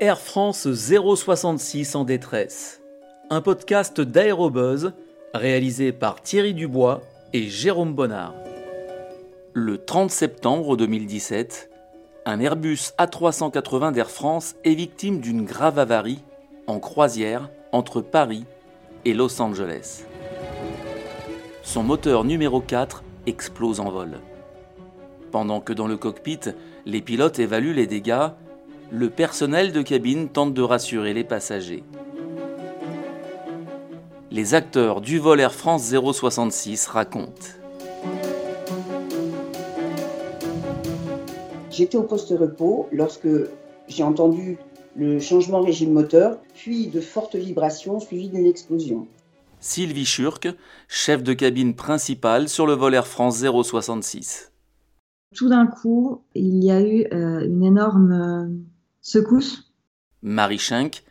Air France 066 en détresse. Un podcast d'Aérobuzz réalisé par Thierry Dubois et Jérôme Bonnard. Le 30 septembre 2017, un Airbus A380 d'Air France est victime d'une grave avarie en croisière entre Paris et Los Angeles. Son moteur numéro 4 explose en vol. Pendant que dans le cockpit, les pilotes évaluent les dégâts, le personnel de cabine tente de rassurer les passagers. Les acteurs du vol Air France 066 racontent. J'étais au poste repos lorsque j'ai entendu le changement régime moteur, puis de fortes vibrations suivies d'une explosion. Sylvie Schurk, chef de cabine principale sur le vol Air France 066. Tout d'un coup, il y a eu euh, une énorme euh, secousse. Marie Schenk,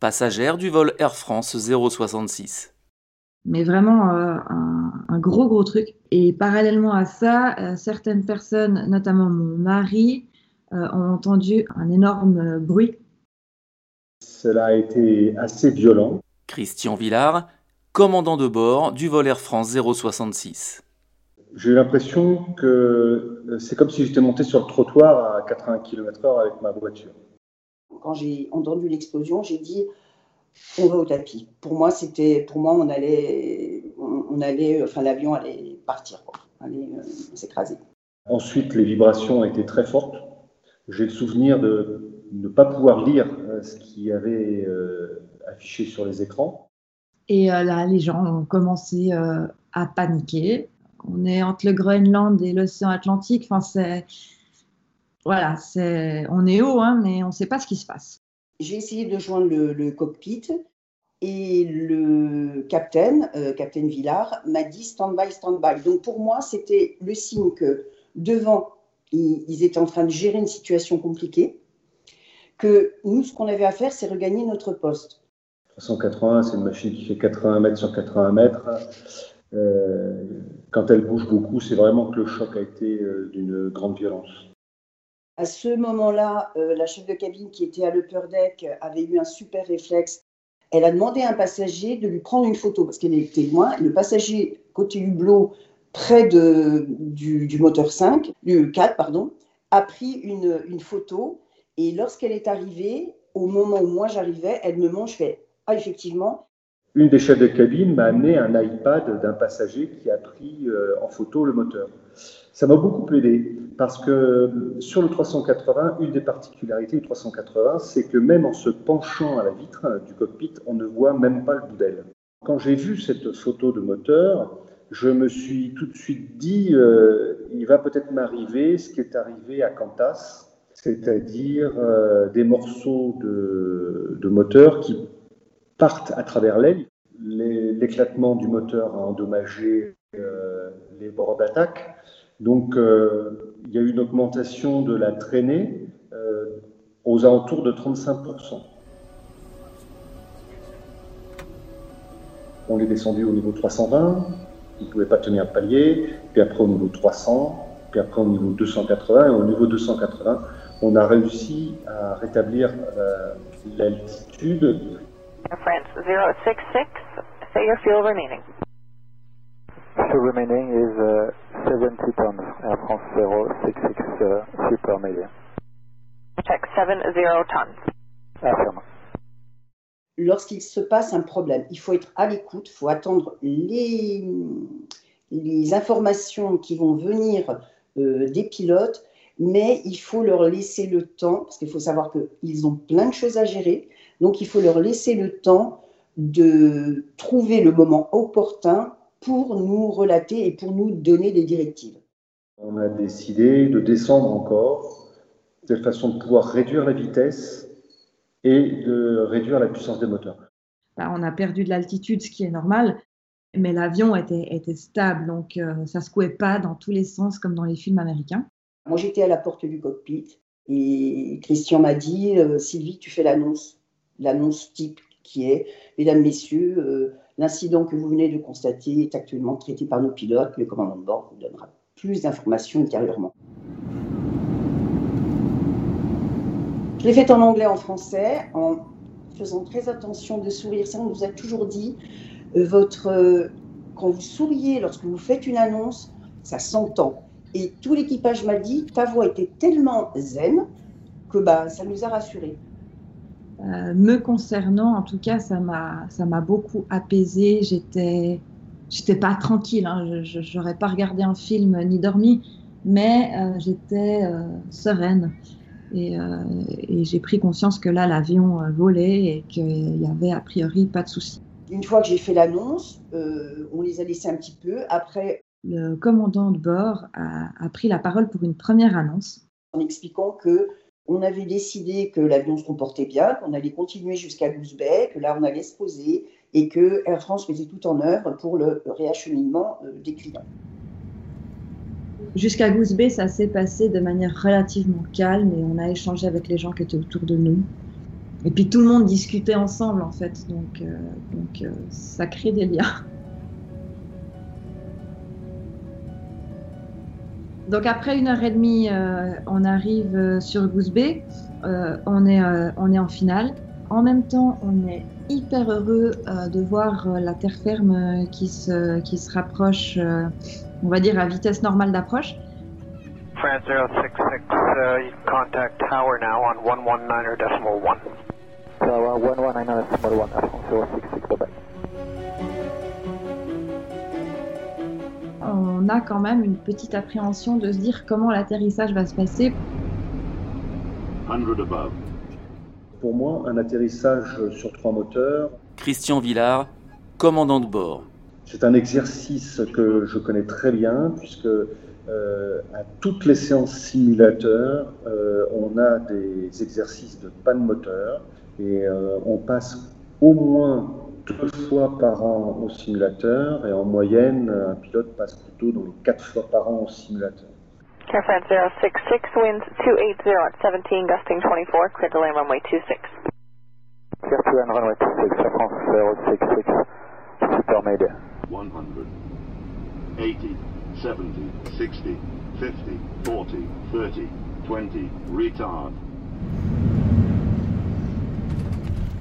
passagère du vol Air France 066. Mais vraiment euh, un, gros gros truc. Et parallèlement à ça, euh, certaines personnes, notamment mon mari, euh, ont entendu un énorme bruit. Cela a été assez violent. Christian Villard, commandant de bord du vol Air France 066. J'ai eu l'impression que c'est comme si j'étais monté sur le trottoir à 80 km/h avec ma voiture. Quand j'ai entendu l'explosion, j'ai dit on va au tapis. Pour moi, c'était, pour moi, on allait, on, allait, enfin, l'avion allait partir, quoi, allait euh, s'écraser. Ensuite, les vibrations été très fortes. J'ai le souvenir de ne pas pouvoir lire euh, ce qu'il y avait euh, affiché sur les écrans. Et là, les gens ont commencé à paniquer. On est entre le Groenland et l'océan Atlantique. Enfin, c'est voilà, c'est, on est haut, hein, mais on ne sait pas ce qui se passe. J'ai essayé de joindre le, cockpit et le capitaine, euh, capitaine Villard, m'a dit stand-by, stand-by. Donc pour moi, c'était le signe que devant, ils, étaient en train de gérer une situation compliquée, que nous, ce qu'on avait à faire, c'est regagner notre poste. 380, c'est une machine qui fait 80 mètres sur 80 mètres. Euh, quand elle bouge beaucoup, c'est vraiment que le choc a été euh, d'une grande violence. À ce moment-là, euh, la chef de cabine qui était à l'upper deck avait eu un super réflexe. Elle a demandé à un passager de lui prendre une photo parce qu'elle était loin. Le passager côté hublot, près du, moteur 5, du 4, pardon, a pris une, photo. Et lorsqu'elle est arrivée, au moment où moi j'arrivais, elle me montre, je Ah, effectivement. Une des chefs de cabine m'a amené un iPad d'un passager qui a pris euh, en photo le moteur. Ça m'a beaucoup aidé parce que sur le 380, une des particularités du 380, c'est que même en se penchant à la vitre du cockpit, on ne voit même pas le bout d'aile. Quand j'ai vu cette photo de moteur, je me suis tout de suite dit, euh, il va peut-être m'arriver ce qui est arrivé à Qantas, c'est-à-dire euh, des morceaux de, moteur qui partent à travers l'aile. L'éclatement du moteur a endommagé euh, les bords d'attaque. Donc, euh, il y a eu une augmentation de la traînée euh, aux alentours de 35%. On est descendu au niveau 320, il ne pouvait pas tenir le palier, puis après au niveau 300, puis après au niveau 280, et au niveau 280, on a réussi à rétablir euh, l'altitude. France 066, say your fuel remaining. Fuel remaining is uh, 70 tons, Air France 066 uh, Super Media. Check 70 tons. Affirme. Lorsqu'il se passe un problème, il faut être à l'écoute, il faut attendre les, les informations qui vont venir euh, des pilotes, mais il faut leur laisser le temps, parce qu'il faut savoir qu'ils ont plein de choses à gérer, donc il faut leur laisser le temps de trouver le moment opportun pour nous relater et pour nous donner des directives. On a décidé de descendre encore, de façon de pouvoir réduire la vitesse et de réduire la puissance des moteurs. Bah, on a perdu de l'altitude, ce qui est normal, mais l'avion était, était, stable, donc euh, ça ne secouait pas dans tous les sens comme dans les films américains. Moi, j'étais à la porte du cockpit et Christian m'a dit euh, Sylvie, tu fais l'annonce, l'annonce type qui est Mesdames, Messieurs, euh, L'incident que vous venez de constater est actuellement traité par nos pilotes. Le commandant de bord vous donnera plus d'informations ultérieurement. l'ai faite en anglais, en français, en faisant très attention de sourire. Ça, on vous a toujours dit, euh, votre, euh, quand vous souriez lorsque vous faites une annonce, ça s'entend. Et tout l'équipage m'a dit, ta voix était tellement zen que bah, ça nous a rassurés. Euh, me concernant, en tout cas, ça m'a, beaucoup apaisé. J'étais, j'étais pas tranquille. Hein. Je n'aurais pas regardé un film ni dormi, mais euh, j'étais euh, sereine. Et, et j'ai pris conscience que là, l'avion volait et qu'il y avait a priori pas de souci. Une fois que j'ai fait l'annonce, on les a laissés un petit peu. Après, le commandant de bord a, a pris la parole pour une première annonce. En expliquant que on avait décidé que l'avion se comportait bien, qu'on allait continuer jusqu'à Goose que là on allait se poser et que Air France faisait tout en œuvre pour le réacheminement euh, des clients. Jusqu'à Goose ça s'est passé de manière relativement calme et on a échangé avec les gens qui étaient autour de nous. Et puis tout le monde discutait ensemble en fait, donc, euh, euh, ça crée des liens. Donc après une heure et demie, euh, on arrive euh, sur Goose Bay. Euh, on, est, on est en finale. En même temps, on est hyper heureux de voir la terre ferme qui se, qui se rapproche, on va dire, à vitesse normale d'approche. France 066, uh, contact tower now on 119.1. Tower 119.1, France 066, bye bye. On a quand même une petite appréhension de se dire comment l'atterrissage va se passer. Pour moi, un atterrissage sur trois moteurs. Christian Villard, commandant de bord. C'est un exercice que je connais très bien puisque euh, à toutes les séances simulateurs, euh, on a des exercices de panne moteur et euh, on passe au moins deux fois par an au simulateur et en moyenne, un pilote passe plutôt dans les quatre fois par an au simulateur. Air France 066, winds 280 at 17, gusting 24, clear to land runway 26. Clear to land runway 26, Air France 066, super mayday. 100, 80, 70, 60, 50, 40, 30, 20, retard.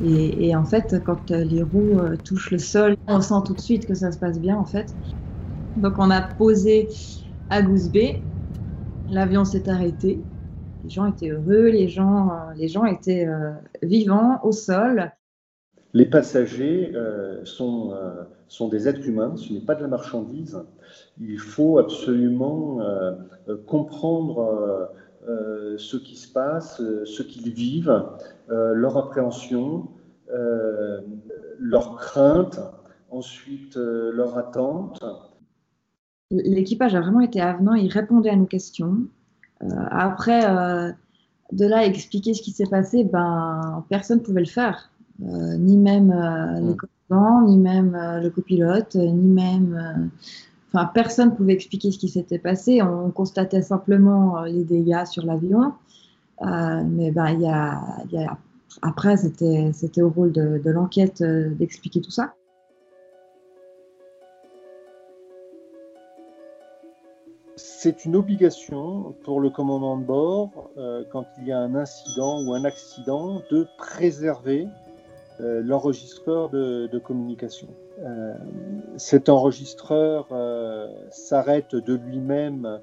Et, en fait, quand les roues euh, touchent le sol, on sent tout de suite que ça se passe bien, en fait. Donc, on a posé à Goose Bay. L'avion s'est arrêté. Les gens étaient heureux, les gens, euh, les gens étaient euh, vivants au sol. Les passagers sont, sont des êtres humains, ce n'est pas de la marchandise. Il faut absolument comprendre ce qui se passe, ce qu'ils vivent, leur appréhension, euh, leurs craintes, ensuite euh, leur attente. L'équipage a vraiment été avenant, il répondait à nos questions. Euh, après, de là à expliquer ce qui s'est passé, ben, personne ne pouvait le faire. ni même les mm. commandants, ni même le copilote, ni même. Enfin, personne ne pouvait expliquer ce qui s'était passé. On constatait simplement les dégâts sur l'avion. mais ben, y y a après, c'était au rôle de, l'enquête euh, d'expliquer tout ça. C'est une obligation pour le commandant de bord, euh, quand il y a un incident ou un accident, de préserver euh, l'enregistreur de, communication. cet enregistreur s'arrête de lui-même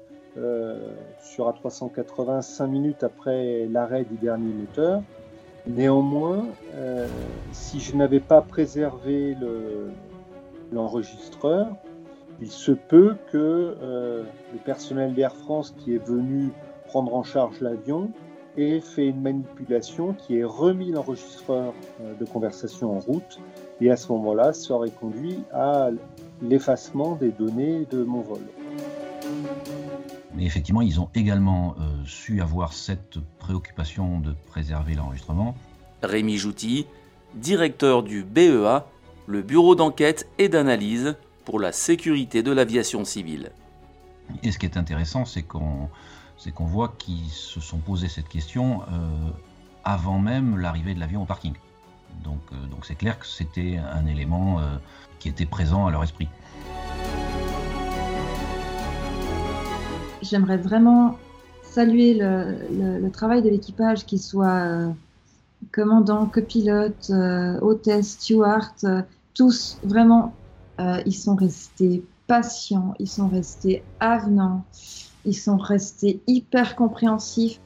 sur A380 5 minutes après l'arrêt du dernier moteur. Néanmoins, euh, si je n'avais pas préservé l'enregistreur, il se peut que euh, le personnel d'Air France qui est venu prendre en charge l'avion ait fait une manipulation qui ait remis l'enregistreur euh, de conversation en route et à ce moment-là, ça aurait conduit à l'effacement des données de mon vol. Mais effectivement, ils ont également euh, su avoir cette préoccupation de préserver l'enregistrement. Rémi Jouty, directeur du BEA, le Bureau d'enquête et d'analyse pour la sécurité de l'aviation civile. Et ce qui est intéressant, c'est qu'on voit qu'ils se sont posé cette question euh, avant même l'arrivée de l'avion au parking. Donc euh, donc c'est clair que c'était un élément qui était présent à leur esprit. j'aimerais vraiment saluer le, travail de l'équipage, qu'il soit euh, commandant, copilote, euh, hôtesse, steward, euh, tous vraiment, ils sont restés patients, ils sont restés avenants, ils sont restés hyper compréhensifs.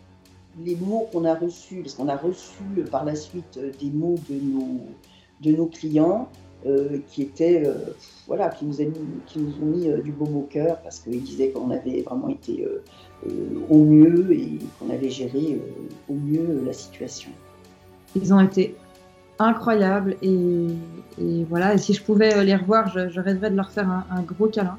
Les mots qu'on a reçus, parce qu'on a reçu par la suite des mots de nos, de nos clients, euh, qui étaient, euh, voilà, qui nous, ont mis euh, du baume au cœur parce qu'ils disaient qu'on avait vraiment été au mieux et qu'on avait géré au mieux la situation. Ils ont été incroyables et, voilà. Si je pouvais les revoir, je, rêverais de leur faire un, gros câlin.